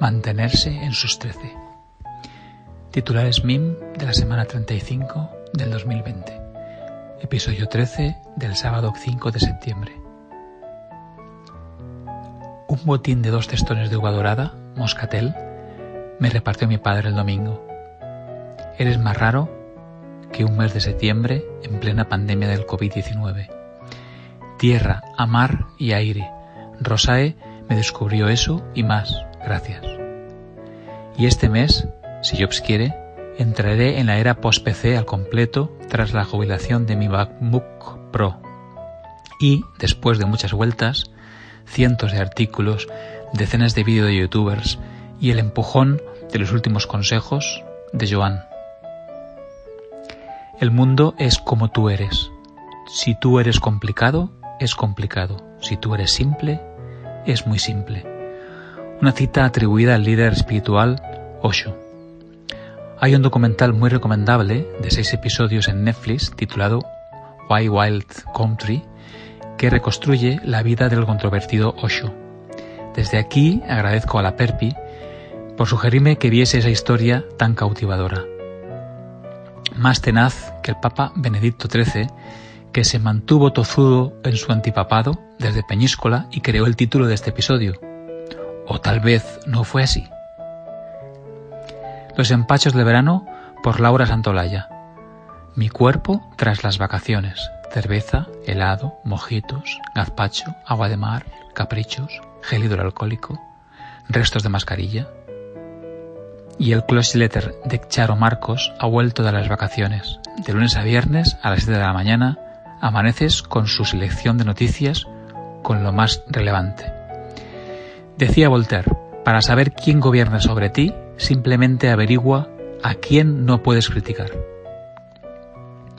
mantenerse en sus trece. Titulares MIM de la semana 35 del 2020. Episodio 13 del sábado 5 de septiembre. Un botín de dos testones de uva dorada, moscatel, me repartió mi padre el domingo. Eres más raro que un mes de septiembre en plena pandemia del COVID-19. Tierra, amar y aire. Rosae me descubrió eso y más, gracias. Y este mes, si Jobs quiere, entraré en la era post-PC al completo tras la jubilación de mi MacBook Pro. Y, después de muchas vueltas, cientos de artículos, decenas de vídeos de youtubers y el empujón de los últimos consejos de Joan. El mundo es como tú eres. Si tú eres complicado, es complicado. Si tú eres simple, es muy simple. Una cita atribuida al líder espiritual Osho. Hay un documental muy recomendable de seis episodios en Netflix titulado Why Wild Country que reconstruye la vida del controvertido Osho. Desde aquí agradezco a la Perpi por sugerirme que viese esa historia tan cautivadora. Más tenaz que el Papa Benedicto XIII, que se mantuvo tozudo en su antipapado desde Peñíscola y creó el título de este episodio. O tal vez no fue así. Los empachos de verano por Laura Santolaya. Mi cuerpo tras las vacaciones. Cerveza, helado, mojitos, gazpacho, agua de mar, caprichos, gel hidroalcohólico, restos de mascarilla. Y el close letter de Charo Marcos ha vuelto de las vacaciones. De lunes a viernes a las 7 de la mañana amaneces con su selección de noticias con lo más relevante. Decía Voltaire, para saber quién gobierna sobre ti, simplemente averigua a quién no puedes criticar.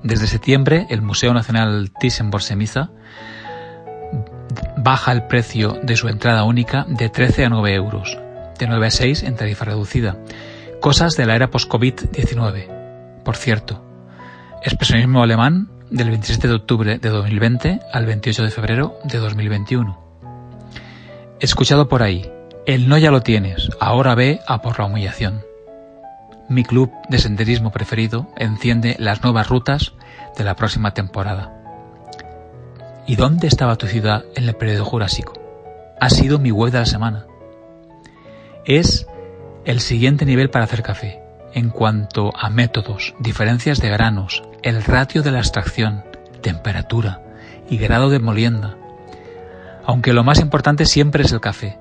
Desde septiembre, el Museo Nacional Thyssen-Bornemisza baja el precio de su entrada única de 13 a 9 euros, de 9 a 6 en tarifa reducida. Cosas de la era post-COVID-19. Por cierto, expresionismo alemán del 27 de octubre de 2020 al 28 de febrero de 2021. Escuchado por ahí, el no ya lo tienes, ahora ve a por la humillación. Mi club de senderismo preferido enciende las nuevas rutas de la próxima temporada. ¿Y dónde estaba tu ciudad en el periodo jurásico? Ha sido mi web de la semana. Es el siguiente nivel para hacer café. En cuanto a métodos, diferencias de granos, el ratio de la extracción, temperatura y grado de molienda. Aunque lo más importante siempre es el café.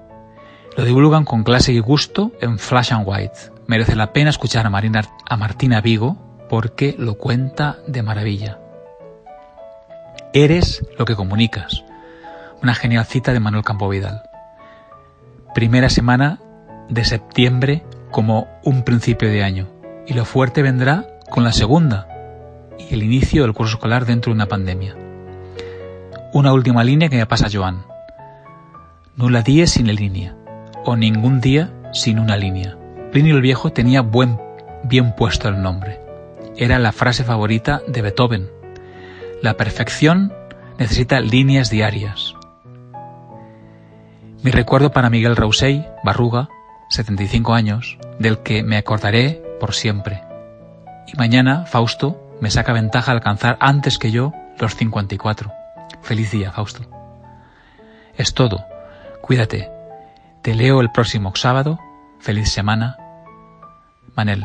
Lo divulgan con clase y gusto en Flash and White. Merece la pena escuchar a, Martina Vigo porque lo cuenta de maravilla. Eres lo que comunicas. Una genial cita de Manuel Campo Vidal. Primera semana de septiembre como un principio de año. Y lo fuerte vendrá con la segunda y el inicio del curso escolar dentro de una pandemia. Una última línea que me pasa Joan. Nula día sin la línea, o ningún día sin una línea. Plinio el Viejo tenía buen, bien puesto el nombre. Era la frase favorita de Beethoven. La perfección necesita líneas diarias. Mi recuerdo para Miguel Rousey, Barruga, 75 años, del que me acordaré por siempre. Y mañana Fausto me saca ventaja al alcanzar antes que yo los 54. Feliz día, Fausto. Es todo. Cuídate. Te leo el próximo sábado. Feliz semana. Manel.